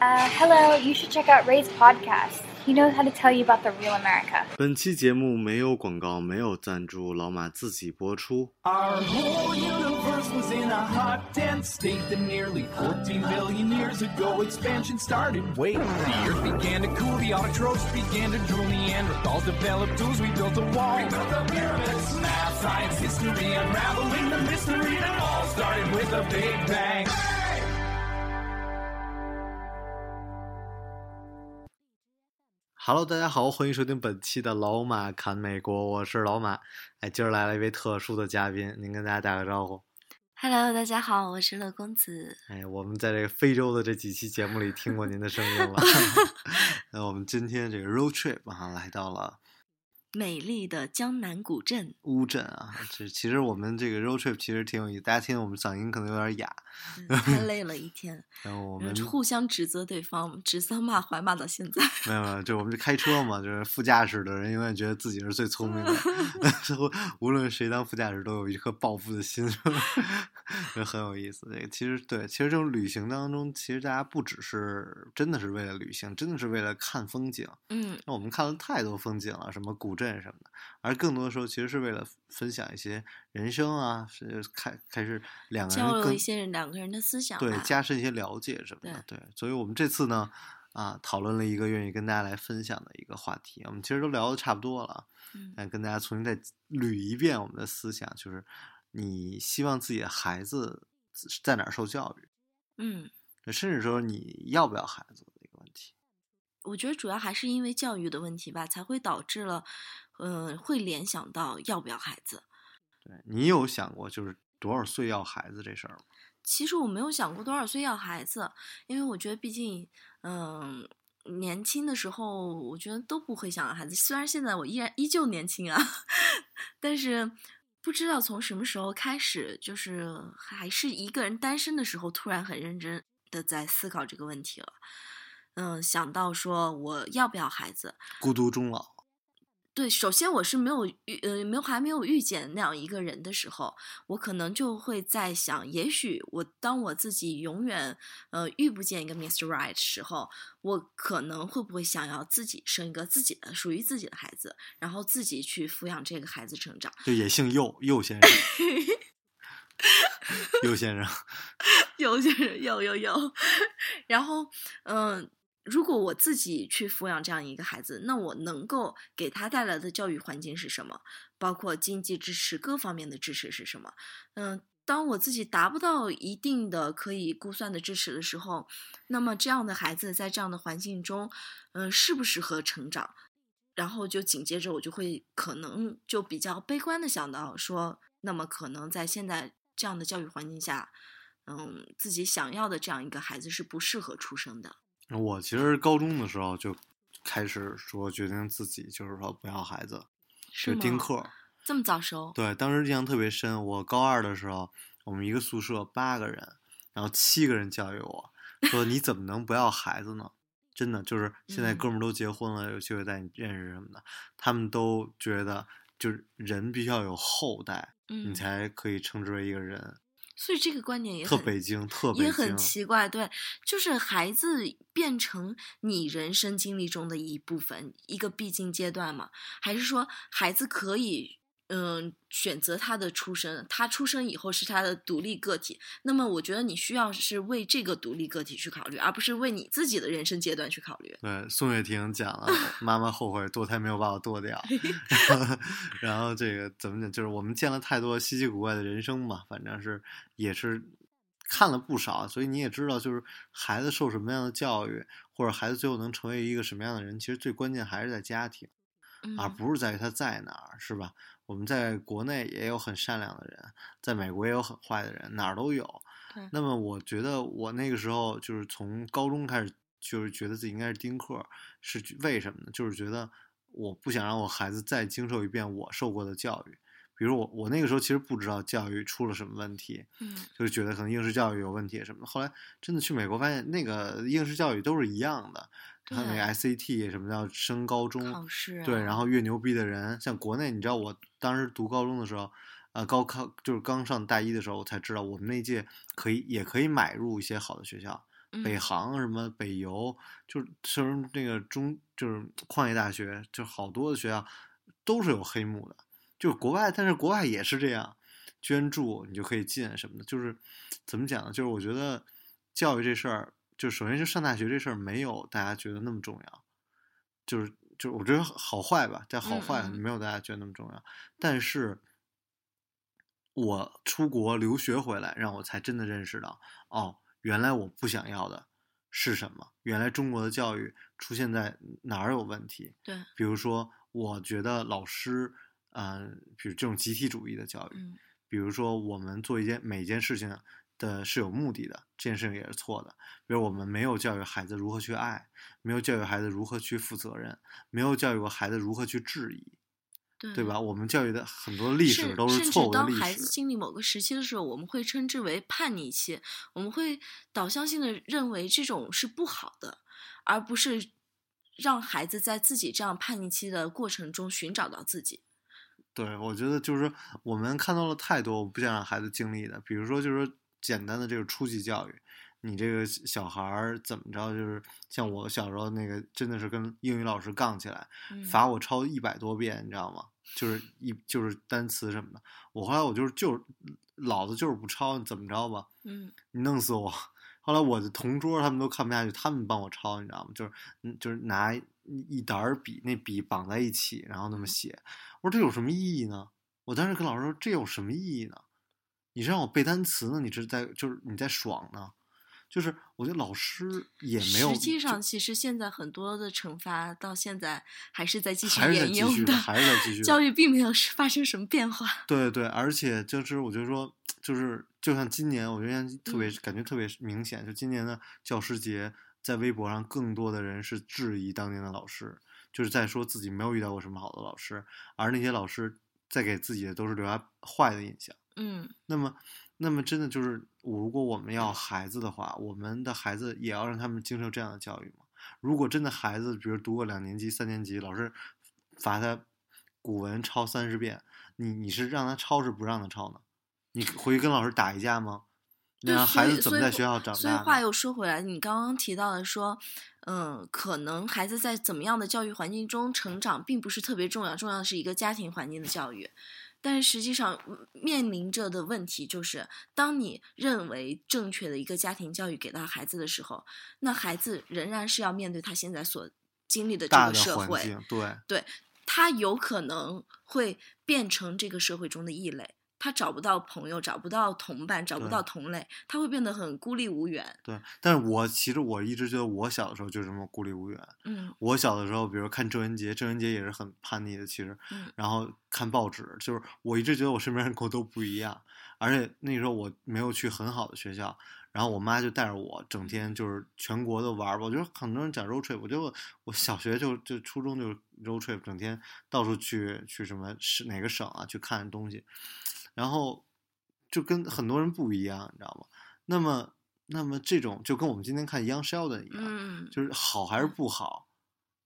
Uh, hello, you should check out Ray's podcast. He knows how to tell you about the real America. 本期节目没有广告，没有赞助，老马自己播出。 Our whole universe was in a hot, dense state that nearly 14 billion years ago expansion started. Wait, the earth began to cool, the autotrophs began to drool, Neanderthals developed tools, we built a wall. We built the pyramids, math, science, history, unraveling the mystery that all started with a big bang. Hello，大家好，欢迎收听本期的老马侃美国，我是老马。哎，今儿来了一位特殊的嘉宾，您跟大家打个招呼。Hello，大家好，我是乐公子。哎，我们在这个非洲的这几期节目里听过您的声音了。那我们今天这个 road trip 啊，来到了美丽的江南古镇，乌镇啊。这其实我们这个 road trip 其实挺有意思，大家听我们嗓音可能有点哑，嗯太累了一天，然后我们嗯互相指责对方，指桑骂槐骂到现在。没有没有，就我们就开车嘛，就是副驾驶的人永远觉得自己是最聪明的，最后无论谁当副驾驶都有一颗报复的心，就很有意思。这个其实对，其实这种旅行当中，其实大家不只是真的是为了旅行，真的是为了看风景。嗯那我们看了太多风景了，什么古镇什么的，而更多的时候其实是为了分享一些人生啊，是开开始两个人交流更一些两个人的思想对，加深一些了解什么的。对，所以我们这次呢，啊，讨论了一个愿意跟大家来分享的一个话题。我们其实都聊的差不多了，嗯但跟大家重新再捋一遍我们的思想，就是你希望自己的孩子在哪儿受教育，嗯，甚至说你要不要孩子。我觉得主要还是因为教育的问题吧，才会导致了，嗯、会联想到要不要孩子。对你有想过就是多少岁要孩子这事儿吗？其实我没有想过多少岁要孩子，因为我觉得毕竟，嗯、年轻的时候我觉得都不会想要孩子。虽然现在我依然依旧年轻啊，但是不知道从什么时候开始，就是还是一个人单身的时候，突然很认真的在思考这个问题了。嗯，想到说我要不要孩子，孤独终老，对，首先我是没有遇呃没有还没有遇见那样一个人的时候，我可能就会在想，也许我当我自己永远呃遇不见一个 Mr. Right 的时候，我可能会不会想要自己生一个自己的属于自己的孩子，然后自己去抚养这个孩子成长。就也姓右，右先生，右先生，有些人有有有，然后嗯、如果我自己去抚养这样一个孩子，那我能够给他带来的教育环境是什么？包括经济支持各方面的支持是什么？嗯、当我自己达不到一定的可以估算的支持的时候，那么这样的孩子在这样的环境中，嗯、适不适合成长？然后就紧接着我就会可能就比较悲观的想到说，那么可能在现在这样的教育环境下，嗯，自己想要的这样一个孩子是不适合出生的。我其实高中的时候就开始说决定自己就是说不要孩子，是丁克。这么早熟？对，当时印象特别深。我高二的时候，我们一个宿舍八个人，然后七个人教育我说：“你怎么能不要孩子呢？”真的就是现在嗯哥们儿都结婚了，有机会带你认识什么的，他们都觉得就是人必须要有后代，嗯你才可以称之为一个人。所以这个观点也特很北京，也，很奇怪，对，就是孩子变成你人生经历中的一部分，一个必经阶段嘛？还是说孩子可以嗯选择他的出生，他出生以后是他的独立个体？那么我觉得你需要是为这个独立个体去考虑，而不是为你自己的人生阶段去考虑。对，宋岳庭讲了，妈妈后悔堕胎没有把我堕掉。然后这个怎么讲？就是我们见了太多稀奇古怪的人生嘛，反正是也是看了不少，所以你也知道，就是孩子受什么样的教育，或者孩子最后能成为一个什么样的人，其实最关键还是在家庭，嗯，而不是在于他在哪儿，是吧？我们在国内也有很善良的人，在美国也有很坏的人，哪儿都有。对那么我觉得我那个时候就是从高中开始，就是觉得自己应该是丁克，是为什么呢？就是觉得我不想让我孩子再经受一遍我受过的教育。比如我，我那个时候其实不知道教育出了什么问题，嗯就是觉得可能应试教育有问题什么的。后来真的去美国发现，那个应试教育都是一样的，他那个 SAT 什么叫升高中考试啊对，然后越牛逼的人，像国内，你知道我当时读高中的时候，呃，高考就是刚上大一的时候，我才知道我们那届可以也可以买入一些好的学校，北嗯航什么北邮，就是就是那个中就是矿业大学，就好多的学校都是有黑幕的。就是国外，但是国外也是这样，捐助你就可以进什么的。就是怎么讲呢？就是我觉得教育这事儿，就首先就上大学这事儿没有大家觉得那么重要，就是就是我觉得好坏吧，在好坏没有大家觉得那么重要。但是我出国留学回来，让我才真的认识到，哦，原来我不想要的是什么？原来中国的教育出现在哪儿有问题？对，比如说，我觉得老师，嗯、比如这种集体主义的教育，嗯比如说我们做一件每件事情的是有目的的，这件事情也是错的。比如我们没有教育孩子如何去爱，没有教育孩子如何去负责任，没有教育过孩子如何去质疑，对对吧？我们教育的很多历史都甚甚至错误的历当孩子。经历某个时期的时候，我们会称之为叛逆期，我们会导向性的认为这种是不好的，而不是让孩子在自己这样叛逆期的过程中寻找到自己。对，我觉得就是我们看到了太多我不想让孩子经历的，比如说就是说简单的这个初级教育，你这个小孩儿怎么着，就是像我小时候那个，真的是跟英语老师杠起来，嗯罚我抄一百多遍，你知道吗？就是一就是单词什么的。我后来我就是就是老子就是不抄，你怎么着吧？嗯你弄死我！后来我的同桌他们都看不下去，他们帮我抄，你知道吗？就是嗯，就是拿一一沓儿笔，那笔绑在一起，然后那么写。我说这有什么意义呢？我当时跟老师说这有什么意义呢？你是让我背单词呢？你是在就是你在爽呢？就是我觉得老师也没有，实际上，其实现在很多的惩罚到现在还是在继续沿用的还是在继 续教育并没有发生什么变化。对对，而且就是我觉得说，就是就像今年，我觉得特别、嗯感觉特别明显，就今年的教师节，在微博上更多的人是质疑当年的老师，就是在说自己没有遇到过什么好的老师，而那些老师在给自己的都是留下坏的印象。嗯那么，那么真的就是，如果我们要孩子的话，我们的孩子也要让他们经受这样的教育吗？如果真的孩子，比如读个两年级、三年级，老师罚他古文抄三十遍，你你是让他抄是不让他抄呢？你回去跟老师打一架吗？那孩子怎么在学校长大所以？话又说回来，你刚刚提到的说，嗯，可能孩子在怎么样的教育环境中成长，并不是特别重要，重要的是一个家庭环境的教育。但实际上嗯面临着的问题就是，当你认为正确的一个家庭教育给到孩子的时候，那孩子仍然是要面对他现在所经历的这个社会，对，对他有可能会变成这个社会中的异类，他找不到朋友，找不到同伴，找不到同类，他会变得很孤立无援。对，但是我其实我一直觉得我小的时候就这么孤立无援。嗯我小的时候，比如看郑渊洁，郑渊洁也是很叛逆的，其实，嗯然后看报纸，就是我一直觉得我身边人跟我都不一样，而且那时候我没有去很好的学校，然后我妈就带着我整天就是全国的玩儿吧。我觉得很多人讲 road trip，我觉得我我小学就就初中就 road trip，整天到处去去什么是哪个省啊去看东西，然后就跟很多人不一样，你知道吗？那么那么这种就跟我们今天看 Young Sheldon 一样，嗯，就是好还是不好，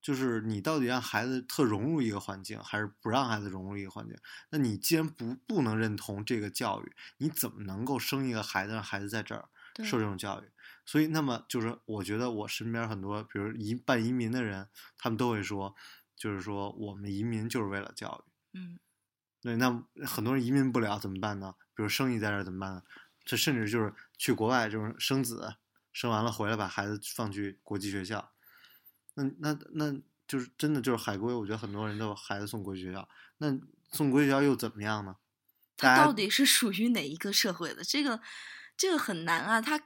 就是你到底让孩子特融入一个环境，还是不让孩子融入一个环境？那你既然不不能认同这个教育，你怎么能够生一个孩子，让孩子在这儿受这种教育？所以，那么就是我觉得我身边很多，比如移办移民的人，他们都会说，就是说我们移民就是为了教育。嗯对，那很多人移民不了怎么办呢？比如生意在这儿怎么办呢？这甚至就是去国外就是生子，生完了回来把孩子放去国际学校，那那那就是真的就是海归，我觉得很多人都把孩子送国际学校，那送国际学校又怎么样呢？他到底是属于哪一个社会的？这个这个很难啊，他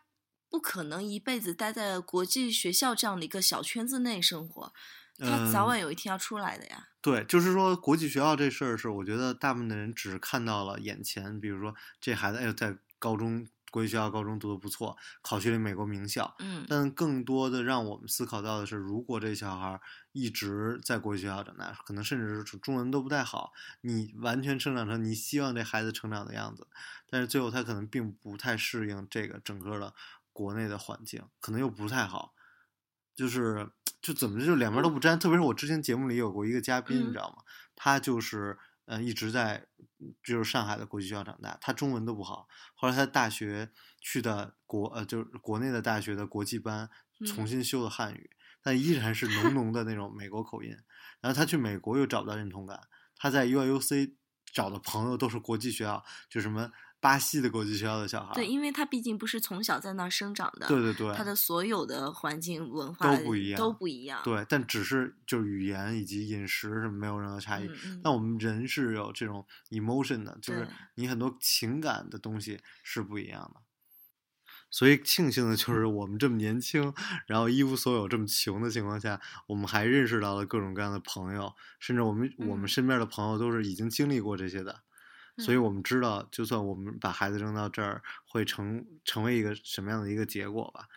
不可能一辈子待在国际学校这样的一个小圈子内生活，他早嗯晚有一天要出来的呀。对，就是说国际学校这事儿是，我觉得大部分的人只看到了眼前，比如说这孩子哎呦在高中国际学校高中读的不错，考去了美国名校，嗯但更多的让我们思考到的是，如果这小孩儿一直在国际学校长大，可能甚至是中文都不太好，你完全成长成你希望这孩子成长的样子，但是最后他可能并不太适应这个整个的国内的环境，可能又不太好，就是就怎么就两边都不沾。特别是我之前节目里有过一个嘉宾，你嗯知道吗？他就是嗯，一直在就是上海的国际学校长大，他中文都不好。后来他大学去的国呃，就是国内的大学的国际班，重嗯新修的汉语，但依然是浓浓的那种美国口音。然后他去美国又找不到认同感，他在 UIUC 找的朋友都是国际学校，就什么巴西的国际学校的小孩。对，因为他毕竟不是从小在那儿生长的，对对对，他的所有的环境文化都不一样都不一样。对，但只是就是语言以及饮食是没有任何差异。但我们人是有这种 emotion 的，就是你很多情感的东西是不一样的。所以庆幸的就是我们这么年轻，然后一无所有、这么穷的情况下，我们还认识到了各种各样的朋友，甚至我们、我们嗯身边的朋友都是已经经历过这些的，所以嗯我们知道，就算我们把孩子扔到这儿，会成成为一个什么样的一个结果吧。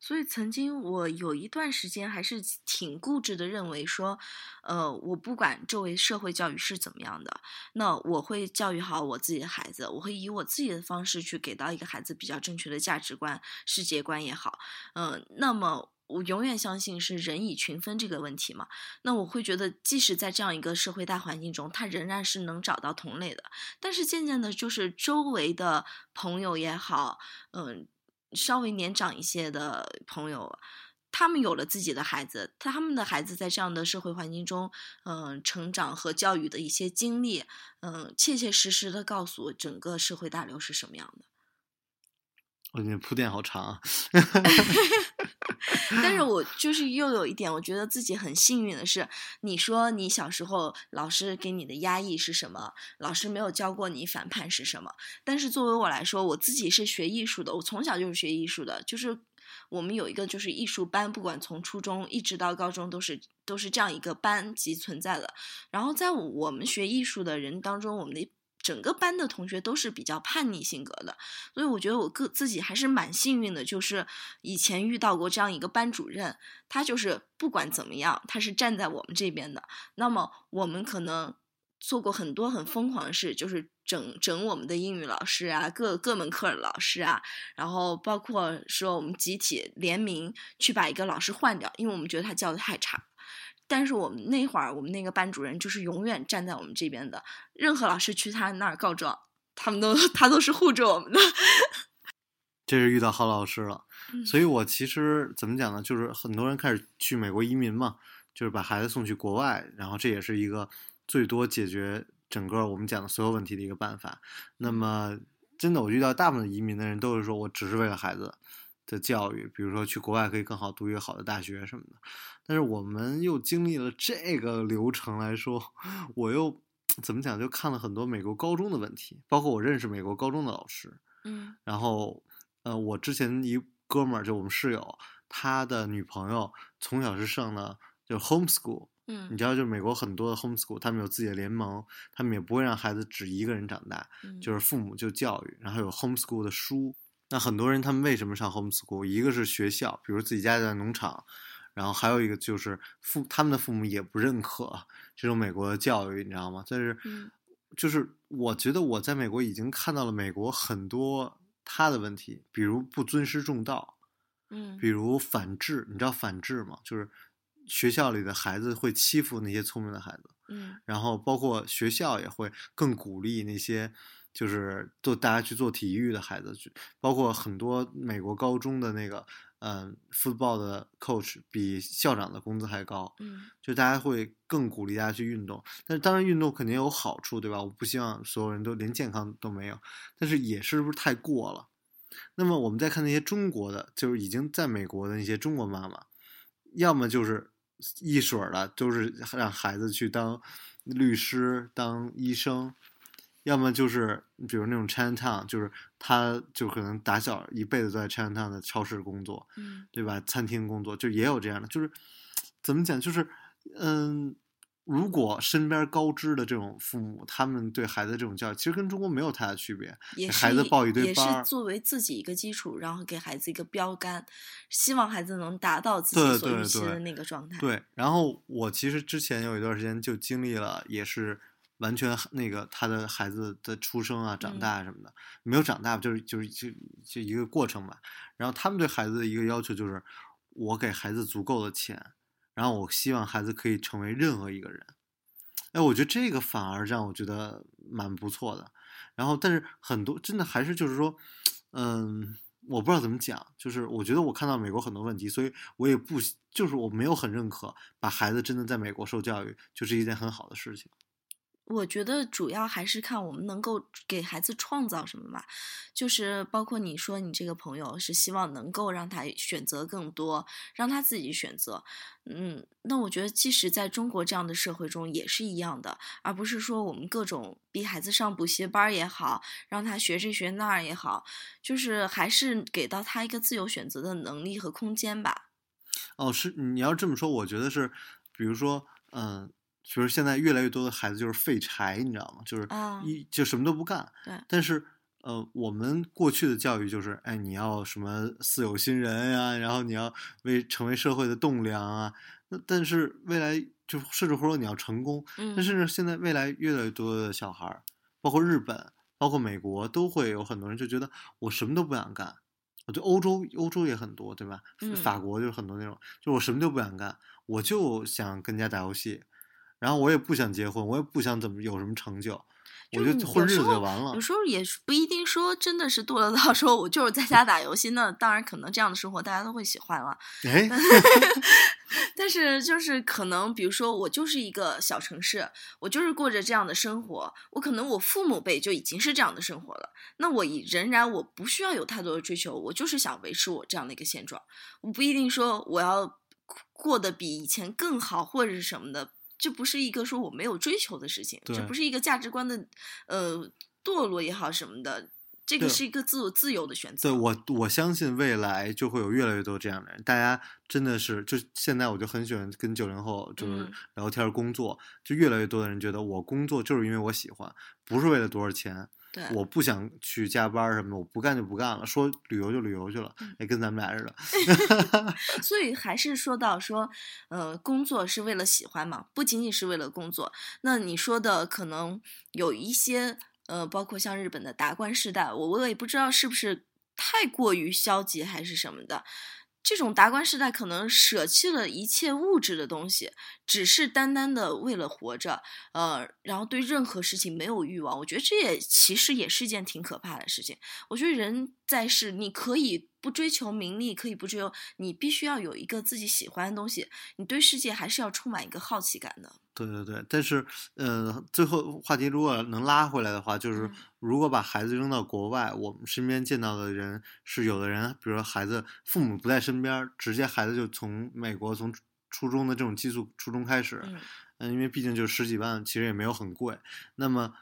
所以曾经我有一段时间还是挺固执的，认为说，呃，我不管周围社会教育是怎么样的，那我会教育好我自己的孩子，我会以我自己的方式去给到一个孩子比较正确的价值观、世界观也好，嗯、那么。我永远相信是人以群分这个问题嘛，那我会觉得，即使在这样一个社会大环境中，他仍然是能找到同类的。但是渐渐的，就是周围的朋友也好，嗯、稍微年长一些的朋友，他们有了自己的孩子，他们的孩子在这样的社会环境中，嗯、成长和教育的一些经历，嗯、切切实实的告诉整个社会大流是什么样的。我觉得铺垫好长啊。但是我 就是又有一点，我觉得自己很幸运的是，你说你小时候老师给你的压抑是什么？老师没有教过你反叛是什么？但是作为我来说，我自己是学艺术的，我从小就是学艺术的，就是我们有一个就是艺术班，不管从初中一直到高中都是都是这样一个班级存在的。然后在我们学艺术的人当中，我们的整个班的同学都是比较叛逆性格的，所以我觉得我个自己还是蛮幸运的，就是以前遇到过这样一个班主任，他就是不管怎么样，他是站在我们这边的。那么我们可能做过很多很疯狂的事，就是整整我们的英语老师啊，各各门课的老师啊，然后包括说我们集体联名去把一个老师换掉，因为我们觉得他教的太差。但是我们那会儿，我们那个班主任就是永远站在我们这边的，任何老师去他那儿告状，他们都他都是护着我们的。这是遇到好老师了，嗯所以我其实怎么讲呢？就是很多人开始去美国移民嘛，就是把孩子送去国外，然后这也是一个最多解决整个我们讲的所有问题的一个办法。那么，真的我遇到大部分移民的人都是说我只是为了孩子的教育，比如说去国外可以更好读一个好的大学什么的。但是我们又经历了这个流程来说，我又怎么讲？就看了很多美国高中的问题，包括我认识美国高中的老师。嗯然后，呃，我之前一哥们儿，就我们室友，他的女朋友从小是上的就 homeschool，嗯你嗯知道，就美国很多的 homeschool，他们有自己的联盟，他们也不会让孩子只一个人长大，嗯，就是父母就教育，然后有 homeschool 的书。那很多人他们为什么上 homeschool？一个是学校，比如自己家在农场，然后还有一个就是父他们的父母也不认可这种美国的教育，你知道吗？但是嗯就是我觉得我在美国已经看到了美国很多他的问题，比如不尊师重道，嗯比如反制，你知道反制吗？就是学校里的孩子会欺负那些聪明的孩子，嗯然后包括学校也会更鼓励那些就是做大家去做体育的孩子，去包括很多美国高中的那个嗯 football 的 coach 比校长的工资还高，嗯就大家会更鼓励大家去运动。但是当然运动肯定有好处，对吧？我不希望所有人都连健康都没有，但是也是不是太过了？那么我们再看那些中国的，就是已经在美国的那些中国妈妈，要么就是一水儿的，都是让孩子去当律师、当医生，要么就是比如那种 Chinatown，就是他就可能打小一辈子都在 Chinatown 的超市工作，嗯对吧？餐厅工作就也有这样的，就是怎么讲，就是嗯，如果身边高知的这种父母，他们对孩子这种教育，其实跟中国没有太大区别。也给孩子报一堆也是作为自己一个基础，然后给孩子一个标杆，希望孩子能达到自己对所预期的那个状态。对，然后我其实之前有一段时间就经历了，也是完全那个他的孩子的出生啊、长嗯大什么的，没有长大，就是就是就就一个过程吧。然后他们对孩子的一个要求就是，我给孩子足够的钱，然后我希望孩子可以成为任何一个人。哎，我觉得这个反而让我觉得蛮不错的。然后，但是很多真的还是就是说，嗯，我不知道怎么讲，就是我觉得我看到美国很多问题，所以我也不就是我没有很认可把孩子真的在美国受教育就是一件很好的事情。我觉得主要还是看我们能够给孩子创造什么吧，就是包括你说你这个朋友是希望能够让他选择更多，让他自己选择，嗯，那我觉得即使在中国这样的社会中也是一样的，而不是说我们各种逼孩子上补习班也好，让他学这学那儿也好，就是还是给到他一个自由选择的能力和空间吧。哦，是你要这么说，我觉得是，比如说，嗯。就是现在越来越多的孩子就是废柴，你知道吗？就是一就什么都不干。对。但是呃，我们过去的教育就是，哎，你要什么四有新人呀，然后你要为成为社会的栋梁啊。那但是未来就甚至或者说你要成功，但是现在未来越来越多的小孩儿，包括日本，包括美国，都会有很多人就觉得我什么都不想干。我觉得欧洲欧洲也很多，对吧？法国就是很多那种，就我什么都不想干，我就想跟家打游戏。然后我也不想结婚，我也不想怎么有什么成就，我就混日子就完了。有时候也不一定说真的是堕落到说我就是在家打游戏，那当然可能这样的生活大家都会喜欢了。哎，但是就是可能，比如说我就是一个小城市，我就是过着这样的生活，我可能我父母辈就已经是这样的生活了，那我仍然我不需要有太多的追求，我就是想维持我这样的一个现状，我不一定说我要过得比以前更好或者是什么的。这不是一个说我没有追求的事情，这不是一个价值观的，呃，堕落也好什么的，这个是一个自我自由的选择。对我，我相信未来就会有越来越多这样的人。大家真的是，就现在我就很喜欢跟九零后就是聊天工作，就越来越多的人觉得我工作就是因为我喜欢，不是为了多少钱。对，我不想去加班什么的，我不干就不干了。说旅游就旅游去了，也跟咱们俩似的。所以还是说到说，呃，工作是为了喜欢嘛，不仅仅是为了工作。那你说的可能有一些，呃，包括像日本的达官世代，我我也不知道是不是太过于消极还是什么的。这种达观世代可能舍弃了一切物质的东西，只是单单的为了活着，呃，然后对任何事情没有欲望。我觉得这也其实也是一件挺可怕的事情。我觉得人在世，你可以不追求名利，可以不追求，你必须要有一个自己喜欢的东西。你对世界还是要充满一个好奇感的。对对对，但是，呃，最后话题如果能拉回来的话，就是如果把孩子扔到国外，我们身边见到的人是有的人，比如说孩子父母不在身边，直接孩子就从美国从初中的这种寄宿初中开始，嗯，因为毕竟就十几万，其实也没有很贵，那么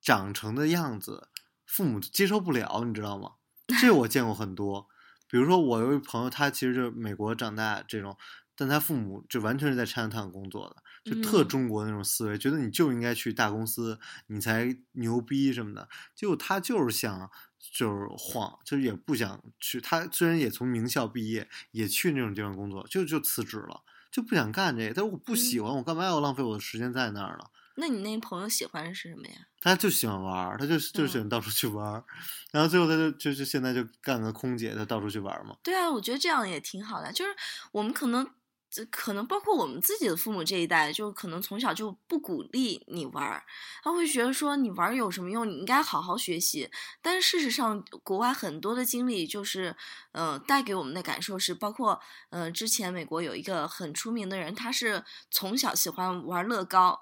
长成的样子，父母接受不了，你知道吗？这我见过很多，比如说我有一朋友，他其实就是美国长大这种，但他父母就完全是在 Chinatown 工作的。就特中国那种思维，觉得你就应该去大公司，你才牛逼什么的。结果他就是想，就是晃，就是也不想去。他虽然也从名校毕业，也去那种地方工作，就就辞职了，就不想干这个。但是我不喜欢，我干嘛要浪费我的时间在那儿呢？那你那朋友喜欢的是什么呀？他就喜欢玩儿，他就就喜欢到处去玩儿，然后最后他就就是现在就干个空姐，他到处去玩嘛。对啊，我觉得这样也挺好的。就是我们可能。这可能包括我们自己的父母这一代，就可能从小就不鼓励你玩儿，他会觉得说你玩儿有什么用？你应该好好学习。但是事实上，国外很多的经历就是，呃，带给我们的感受是，包括，呃，之前美国有一个很出名的人，他是从小喜欢玩乐高，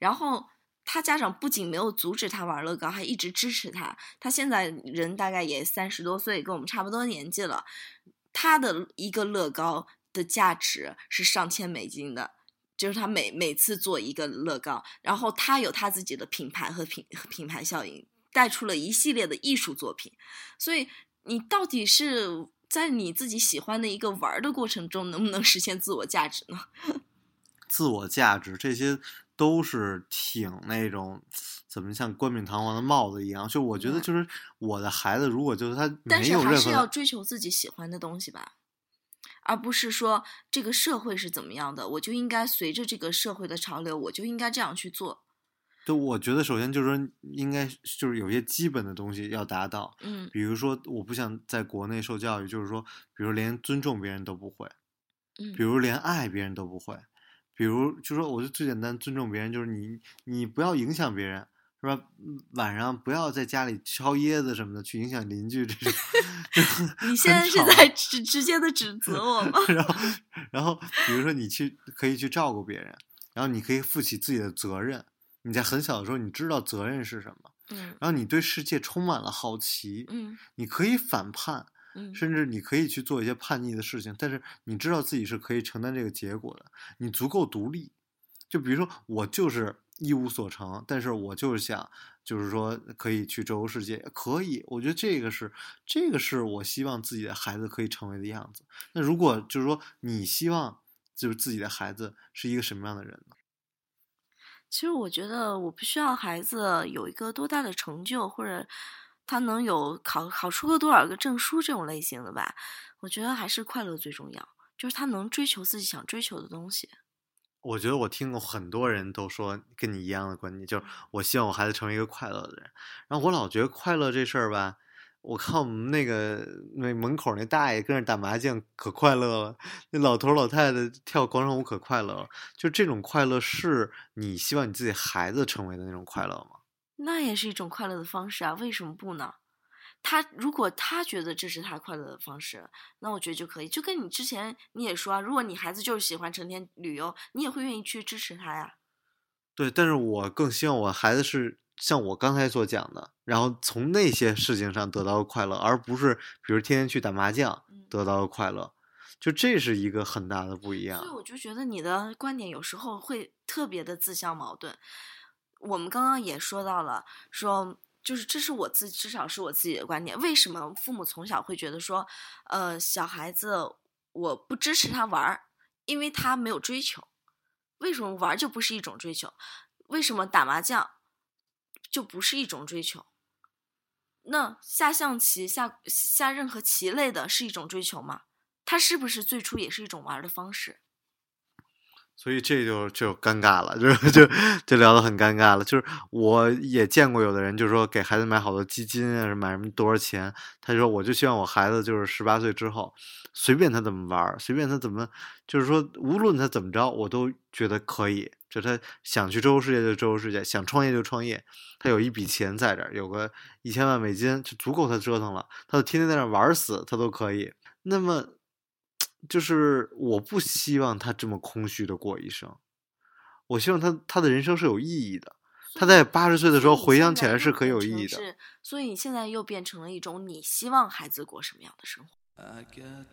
然后他家长不仅没有阻止他玩乐高，还一直支持他。他现在人大概也三十多岁，跟我们差不多年纪了，他的一个乐高。的价值是上千美金的，就是他每每次做一个乐高，然后他有他自己的品牌和品品牌效应，带出了一系列的艺术作品。所以你到底是在你自己喜欢的一个玩的过程中，能不能实现自我价值呢？自我价值这些都是挺那种怎么像冠冕堂皇的帽子一样。就我觉得，就是我的孩子，如果就是他但是还是要追求自己喜欢的东西吧。而不是说这个社会是怎么样的，我就应该随着这个社会的潮流，我就应该这样去做。就，我觉得首先就是说，应该就是有些基本的东西要达到。嗯，比如说，我不想在国内受教育，就是说，比如连尊重别人都不会，嗯，比如连爱别人都不会，比如就说，我就最简单尊重别人，就是你你不要影响别人，是吧？嗯晚上不要在家里敲椰子什么的，去影响邻居这种。你现在是在直直接的指责 我吗？然后，然后比如说你去可以去照顾别人，然后你可以负起自己的责任。你在很小的时候，你知道责任是什么，嗯然后你对世界充满了好奇，嗯你可以反叛，嗯甚至你可以去做一些叛逆的事情，但是你知道自己是可以承担这个结果的，你足够独立。就比如说，我就是一无所成，但是我就是想，就是说可以去周游世界，可以。我觉得这个是，这个是我希望自己的孩子可以成为的样子。那如果就是说，你希望就是自己的孩子是一个什么样的人呢？其实我觉得我不需要孩子有一个多大的成就，或者他能有考考出个多少个证书这种类型的吧。我觉得还是快乐最重要，就是他能追求自己想追求的东西。我觉得我听过很多人都说跟你一样的观点，就是我希望我孩子成为一个快乐的人。然后我老觉得快乐这事儿吧，我看我们那个那门口那大爷跟着打麻将可快乐了，那老头老太太跳广场舞可快乐了。就这种快乐是你希望你自己孩子成为的那种快乐吗？那也是一种快乐的方式啊，为什么不呢？他如果他觉得这是他快乐的方式，那我觉得就可以。就跟你之前你也说啊，如果你孩子就是喜欢成天旅游，你也会愿意去支持他呀。对，但是我更希望我孩子是像我刚才所讲的，然后从那些事情上得到快乐，而不是比如天天去打麻将嗯得到快乐。就这是一个很大的不一样所以。我就觉得你的观点有时候会特别的自相矛盾。我们刚刚也说到了，说就是这是我自至少是我自己的观点。为什么父母从小会觉得说，呃，小孩子我不支持他玩儿，因为他没有追求。为什么玩就不是一种追求？为什么打麻将就不是一种追求？那下象棋、下下任何棋类的是一种追求吗？它是不是最初也是一种玩儿的方式？所以这就就尴尬了，就就就聊得很尴尬了。就是我也见过有的人，就是说给孩子买好多基金啊，买什么多少钱，他就说我就希望我孩子就是十八岁之后，随便他怎么玩，随便他怎么，就是说无论他怎么着，我都觉得可以。就他想去周游世界就周游世界，想创业就创业，他有一笔钱在这儿，有个一千万美金就足够他折腾了，他就天天在那玩死，他都可以。那么就是我不希望他这么空虚的过一生，我希望他他的人生是有意义的。他在八十岁的时候回想起来是很有意义的。是，所以你现在又变成了一种你希望孩子过什么样的生活？I got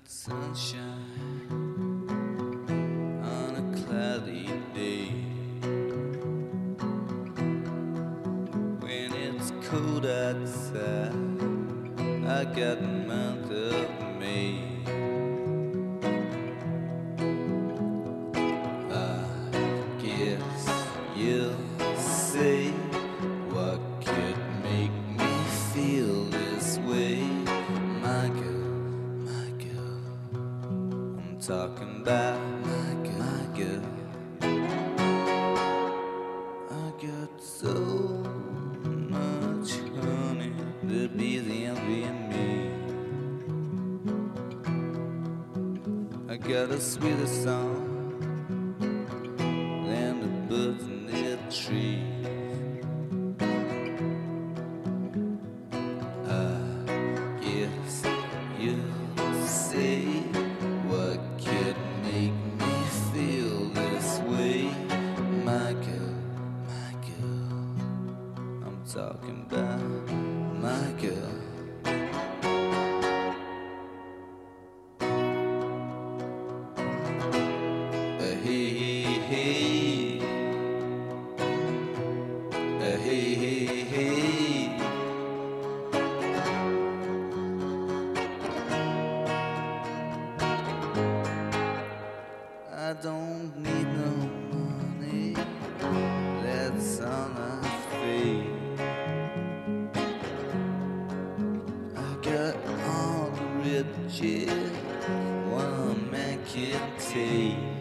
one man can take.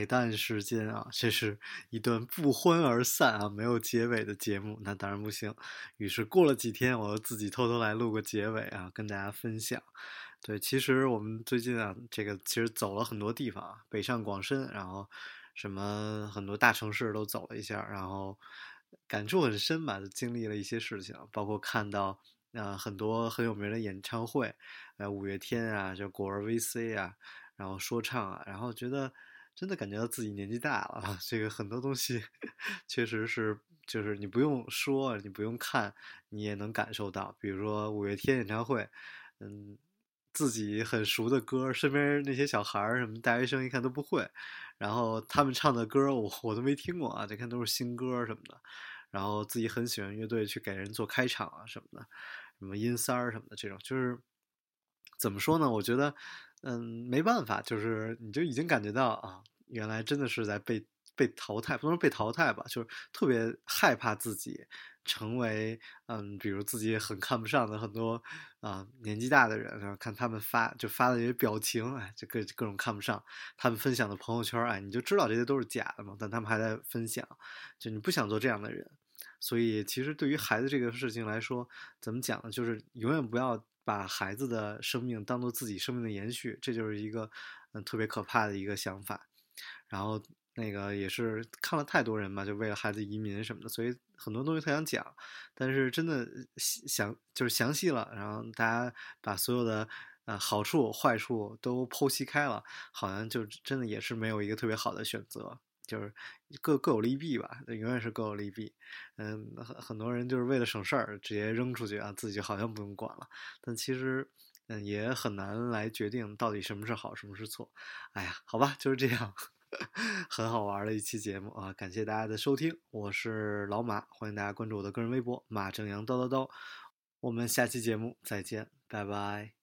彩蛋时间啊，这是一段不欢而散啊，没有结尾的节目，那当然不行。于是过了几天，我又自己偷偷来录个结尾啊，跟大家分享。对，其实我们最近啊，这个其实走了很多地方啊，北上广深，然后什么很多大城市都走了一下，然后感触很深吧，就经历了一些事情，包括看到啊、呃很多很有名的演唱会，呃五月天啊，就果儿 VC 啊，然后说唱啊，然后觉得真的感觉到自己年纪大了，这个很多东西确实是就是你不用说，你不用看，你也能感受到，比如说五月天演唱会，嗯。自己很熟的歌，身边那些小孩儿什么大学生一看都不会，然后他们唱的歌我我都没听过啊，这看都是新歌什么的，然后自己很喜欢乐队去给人做开场啊什么的，什么音三儿什么的这种，就是怎么说呢？我觉得，嗯，没办法，就是你就已经感觉到啊，原来真的是在被被淘汰，不能说被淘汰吧，就是特别害怕自己成为，嗯，比如自己很看不上的很多啊、年纪大的人，然后看他们发就发的这些表情，哎，就各各种看不上，他们分享的朋友圈，哎，你就知道这些都是假的嘛，但他们还在分享，就你不想做这样的人。所以，其实对于孩子这个事情来说，怎么讲呢？就是永远不要把孩子的生命当做自己生命的延续，这就是一个嗯特别可怕的一个想法。然后那个也是看了太多人嘛，就为了孩子移民什么的，所以很多东西特想讲，但是真的细详就是详细了，然后大家把所有的呃好处坏处都剖析开了，好像就真的也是没有一个特别好的选择。就是各各有利弊吧，永远是各有利弊。嗯，很很多人就是为了省事儿，直接扔出去啊，自己好像不用管了。但其实，嗯，也很难来决定到底什么是好，什么是错。哎呀，好吧，就是这样，很好玩的一期节目啊！感谢大家的收听，我是老马，欢迎大家关注我的个人微博马正阳叨叨叨。我们下期节目再见，拜拜。